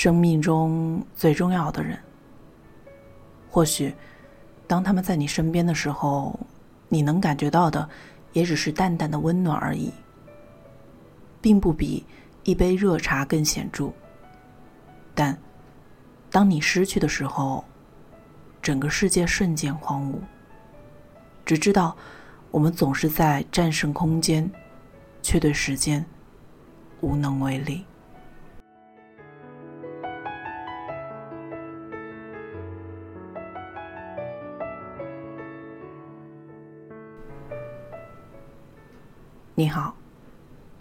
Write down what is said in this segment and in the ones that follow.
生命中最重要的人。或许，当他们在你身边的时候，你能感觉到的也只是淡淡的温暖而已，并不比一杯热茶更显著。但，当你失去的时候，整个世界瞬间荒芜。只知道，我们总是在战胜空间，却对时间无能为力。你好，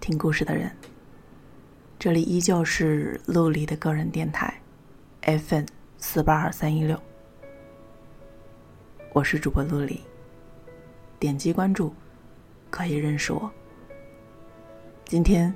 听故事的人。这里依旧是陆离的个人电台，FN 四八二三一六。我是主播陆离。点击关注，可以认识我。今天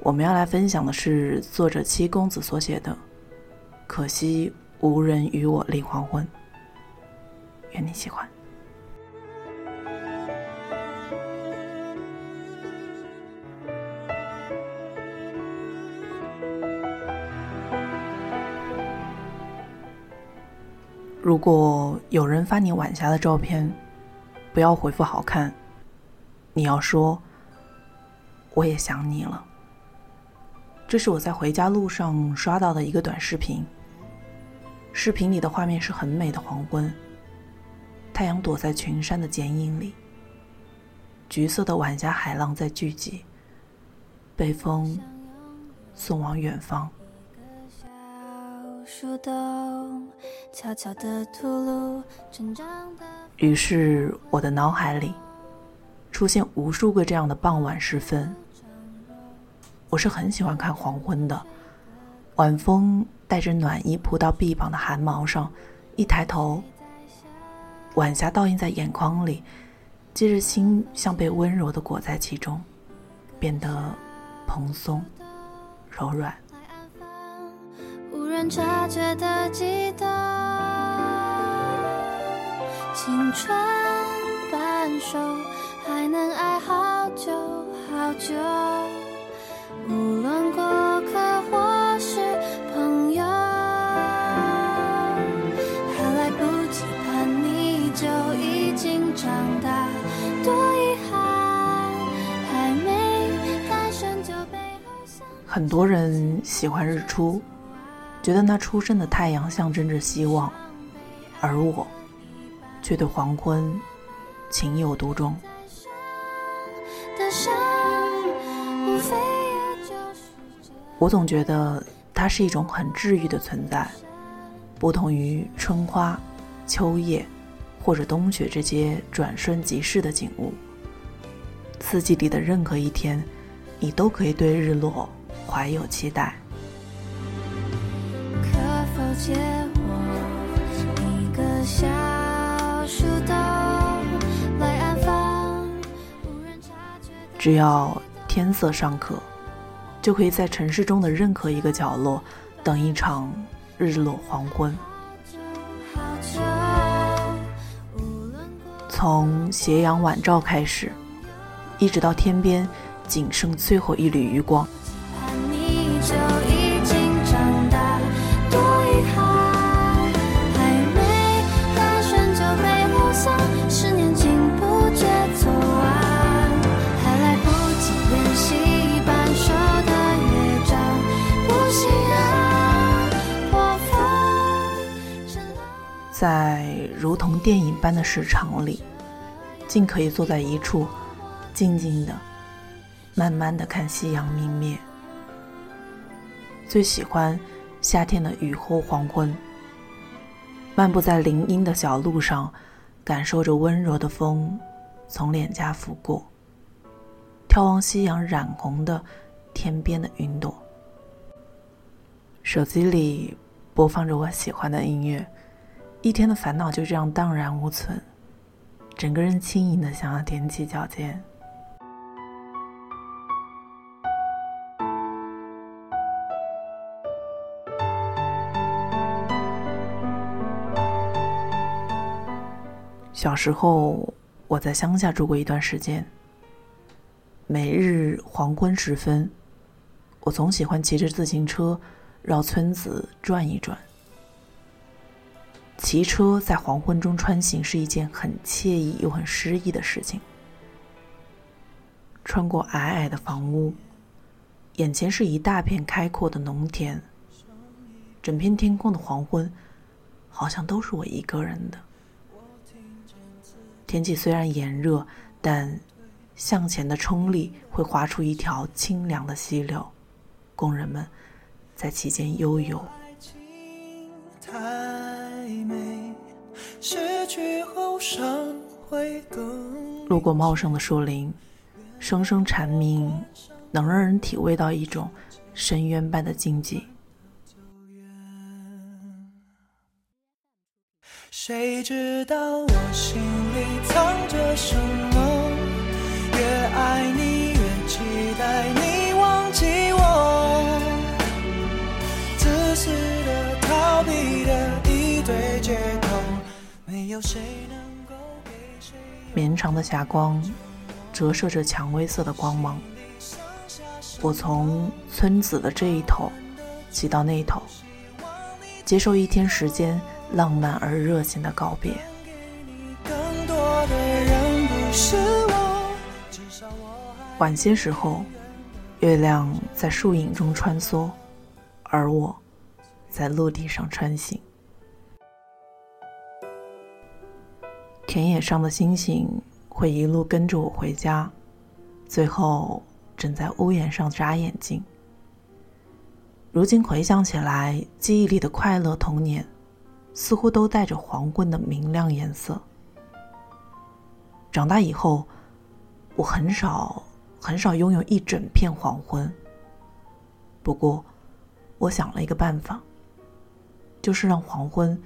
我们要来分享的是作者七公子所写的《可惜无人与我立黄昏》。愿你喜欢。如果有人发你晚霞的照片，不要回复好看，你要说我也想你了。这是我在回家路上刷到的一个短视频。视频里的画面是很美的黄昏，太阳躲在群山的剪影里，橘色的晚霞海浪在聚集，被风送往远方。树洞，悄悄的吐露成长的。于是，我的脑海里出现无数个这样的傍晚时分。我是很喜欢看黄昏的，晚风带着暖意扑到臂膀的汗毛上，一抬头，晚霞倒映在眼眶里，接着心像被温柔的裹在其中，变得蓬松、柔软。人察觉的悸动，青春半熟，还能爱好久好久。无论过客或是朋友，还来不及叛逆就已经长大，多遗憾，还没诞生就被偶像。很多人喜欢日出。觉得那初升的太阳象征着希望，而我却对黄昏情有独钟。我总觉得它是一种很治愈的存在，不同于春花、秋叶或者冬雪这些转瞬即逝的景物。四季里的任何一天，你都可以对日落怀有期待。借我一个小树洞来安放。无人察觉只要天色尚可，就可以在城市中的任何一个角落等一场日落黄昏。从斜阳晚照开始，一直到天边仅剩最后一缕余光。在如同电影般的市场里，竟可以坐在一处，静静的、慢慢的看夕阳明灭。最喜欢夏天的雨后黄昏，漫步在林荫的小路上，感受着温柔的风从脸颊拂过，眺望夕阳染红的天边的云朵。手机里播放着我喜欢的音乐。一天的烦恼就这样荡然无存，整个人轻盈的想要踮起脚尖。小时候，我在乡下住过一段时间。每日黄昏时分，我总喜欢骑着自行车绕村子转一转。骑车在黄昏中穿行是一件很惬意又很诗意的事情。穿过矮矮的房屋，眼前是一大片开阔的农田，整片天空的黄昏，好像都是我一个人的。天气虽然炎热，但向前的冲力会划出一条清凉的溪流，工人们在其间悠游。路过茂盛的树林，声声蝉鸣能让人体味到一种深渊般的静寂。谁知道我心里藏着什么？越爱你，越期待你忘记我。自私的、逃避的一。绵长的霞光折射着蔷薇色的光芒。我从村子的这一头骑到那头，接受一天时间。浪漫而热情的告别。晚些时候，月亮在树影中穿梭，而我在陆地上穿行。田野上的星星会一路跟着我回家，最后枕在屋檐上眨眼睛。如今回想起来，记忆里的快乐童年。似乎都带着黄昏的明亮颜色。长大以后，我很少很少拥有一整片黄昏。不过，我想了一个办法，就是让黄昏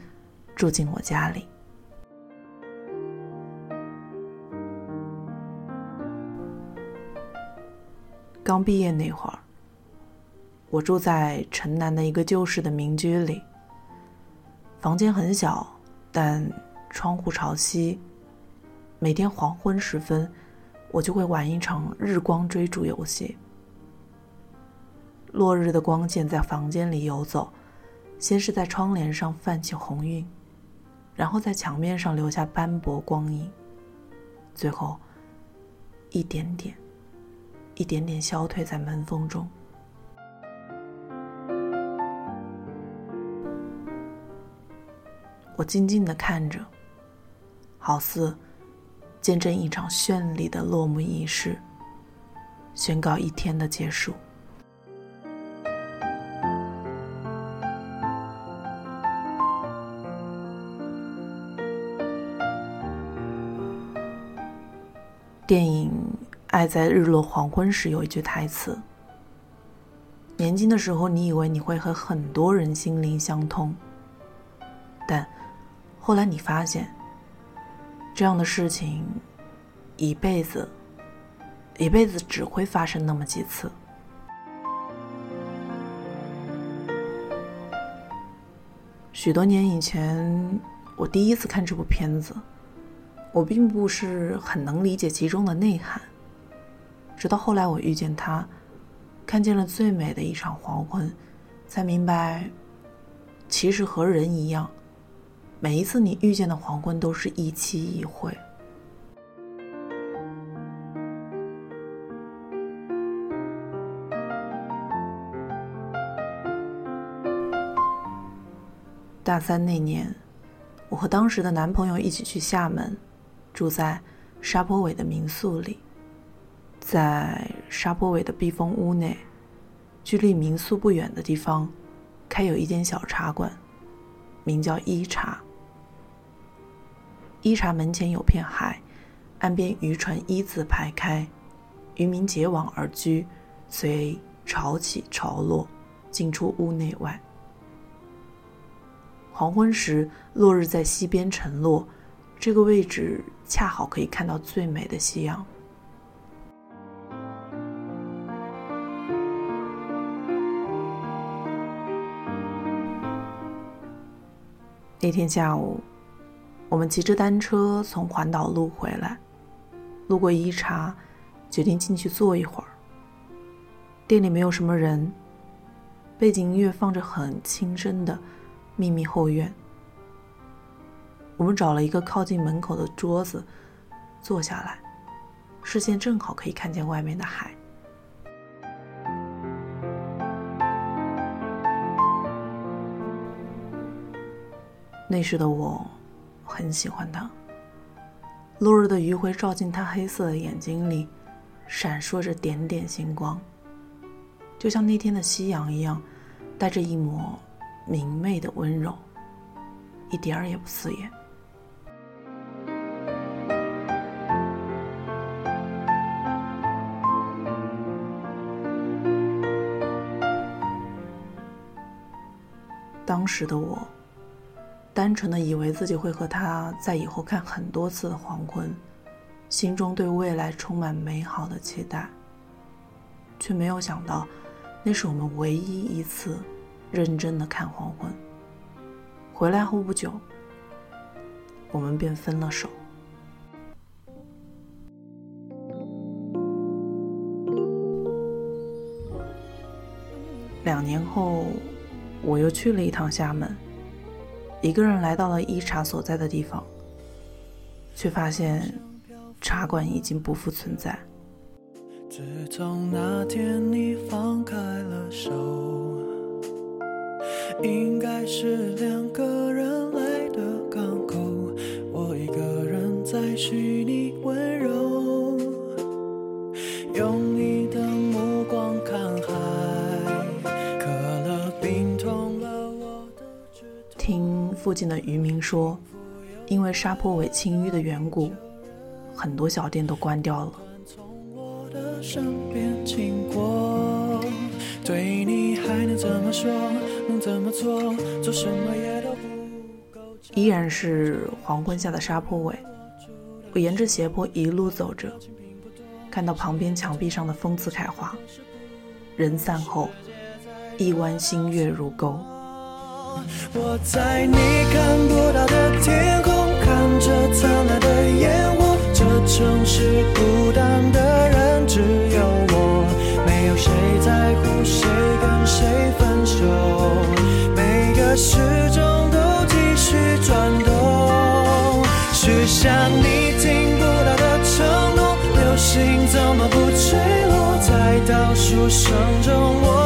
住进我家里。刚毕业那会儿，我住在城南的一个旧式的民居里。房间很小，但窗户朝西。每天黄昏时分，我就会玩一场日光追逐游戏。落日的光线在房间里游走，先是在窗帘上泛起红晕，然后在墙面上留下斑驳光影，最后一点点、一点点消退在门缝中。我静静的看着，好似见证一场绚丽的落幕仪式，宣告一天的结束。电影《爱在日落黄昏时》有一句台词：“年轻的时候，你以为你会和很多人心灵相通，但……”后来你发现，这样的事情，一辈子，一辈子只会发生那么几次。许多年以前，我第一次看这部片子，我并不是很能理解其中的内涵。直到后来我遇见他，看见了最美的一场黄昏，才明白，其实和人一样。每一次你遇见的黄昏，都是一期一会。大三那年，我和当时的男朋友一起去厦门，住在沙坡尾的民宿里。在沙坡尾的避风屋内，距离民宿不远的地方，开有一间小茶馆，名叫一茶。一茶门前有片海，岸边渔船一字排开，渔民结网而居，随潮起潮落，进出屋内外。黄昏时，落日在西边沉落，这个位置恰好可以看到最美的夕阳。那天下午。我们骑着单车从环岛路回来，路过一茶，决定进去坐一会儿。店里没有什么人，背景音乐放着很轻声的秘密后院。我们找了一个靠近门口的桌子坐下来，视线正好可以看见外面的海。那时的我很喜欢他，落日的余晖照进他黑色的眼睛里，闪烁着点点星光，就像那天的夕阳一样，带着一抹明媚的温柔，一点儿也不刺眼。当时的我，单纯的以为自己会和他在以后看很多次的黄昏，心中对未来充满美好的期待。却没有想到，那是我们唯一一次认真的看黄昏。回来后不久，我们便分了手。两年后。我又去了一趟厦门，一个人来到了一茶所在的地方，却发现茶馆已经不复存在。自从那天你放开了手，应该是两个人来的港口，我一个人在虚拟温柔，用附近的渔民说，因为沙坡尾清淤的缘故，很多小店都关掉了。依然是黄昏下的沙坡尾，我沿着斜坡一路走着，看到旁边墙壁上的风姿凯花，人散后，一弯新月如钩。我在你看不到的天空，看着灿烂的烟火。这城市孤单的人只有我，没有谁在乎谁跟谁分手。每个时钟都继续转动，许下你听不到的承诺。流星怎么不坠落？在倒数声中，我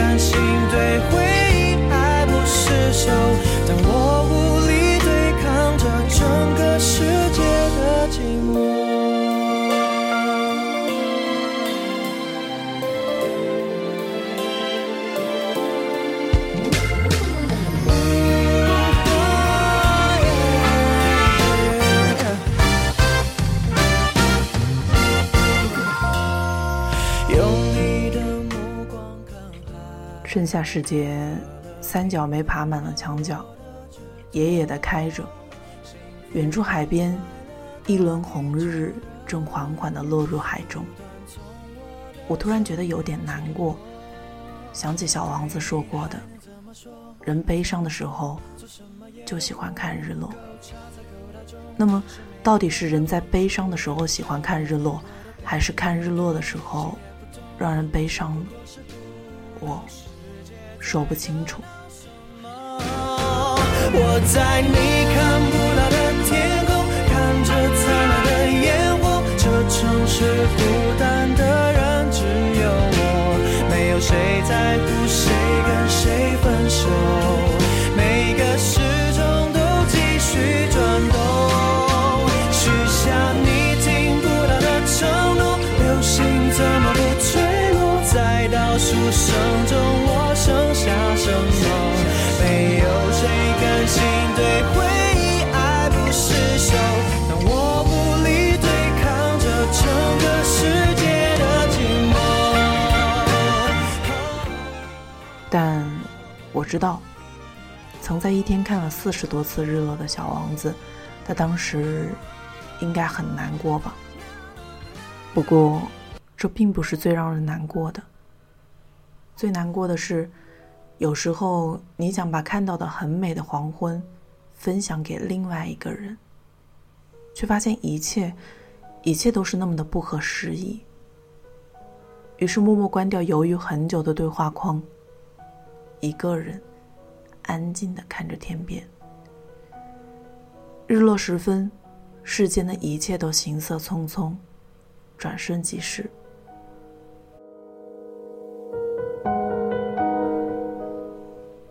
感情对回忆爱不释手，夏时节，三角梅爬满了墙角，野野的开着。远处海边，一轮红日正缓缓地落入海中。我突然觉得有点难过，想起小王子说过的：人悲伤的时候就喜欢看日落。那么，到底是人在悲伤的时候喜欢看日落，还是看日落的时候让人悲伤呢？我。说不清楚。我在你看不到的天空，看着灿烂的烟火。这城市孤单的人只有我，没有谁在乎谁跟谁分手。每个时钟都继续转动，许下你听不到的承诺。流星怎么不坠落？在倒数声中，但我知道，曾在一天看了四十多次日落的小王子，他当时应该很难过吧。不过，这并不是最让人难过的。最难过的是，有时候你想把看到的很美的黄昏分享给另外一个人，却发现一切，一切都是那么的不合时宜。于是默默关掉犹豫很久的对话框，一个人安静的看着天边。日落时分，世间的一切都行色匆匆，转瞬即逝。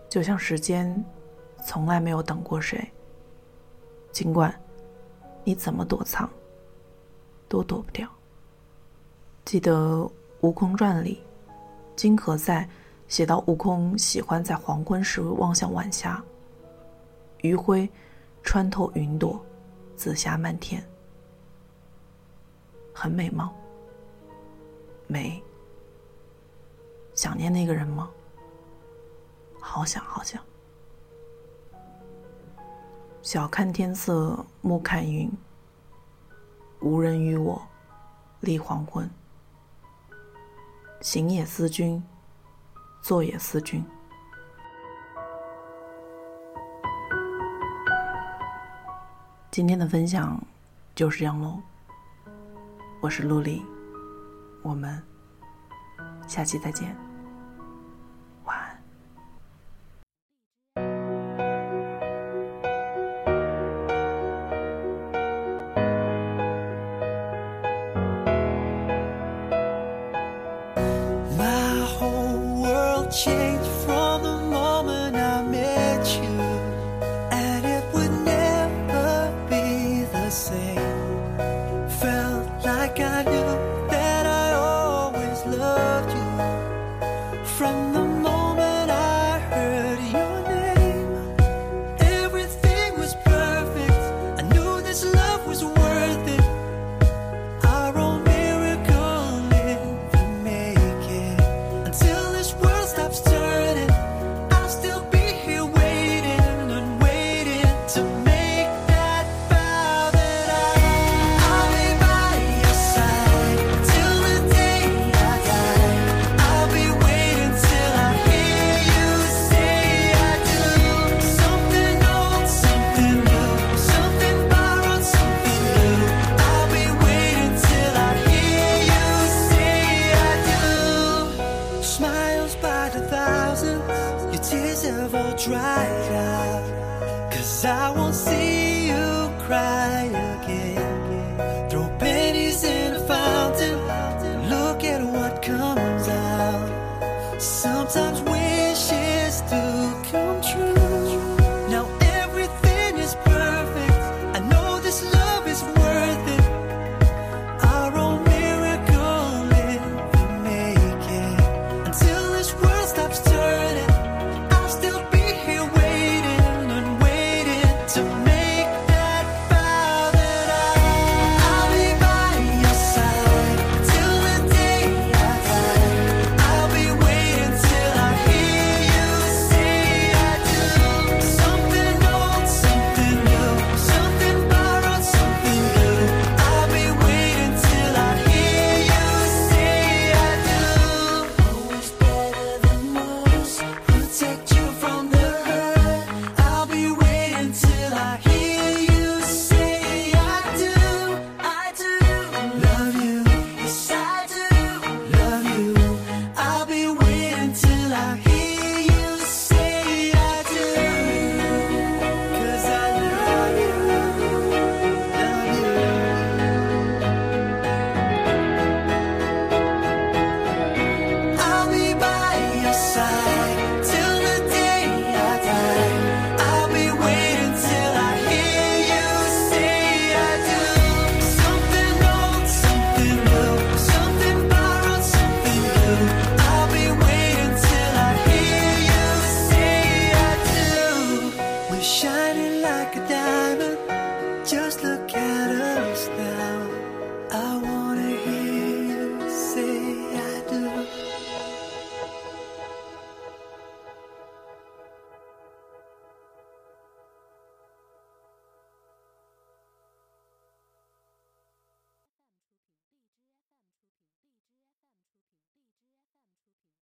就像时间从来没有等过谁，尽管你怎么躲藏，都躲不掉。记得《悟空传》里，金河在写到悟空喜欢在黄昏时望向晚霞，余晖穿透云朵，紫霞漫天，很美吗？美。想念那个人吗？好想好想，晓看天色，暮看云。无人与我立黄昏。行也思君，坐也思君。今天的分享就是这样喽。我是陆离，我们下期再见。the. Felt like I knew.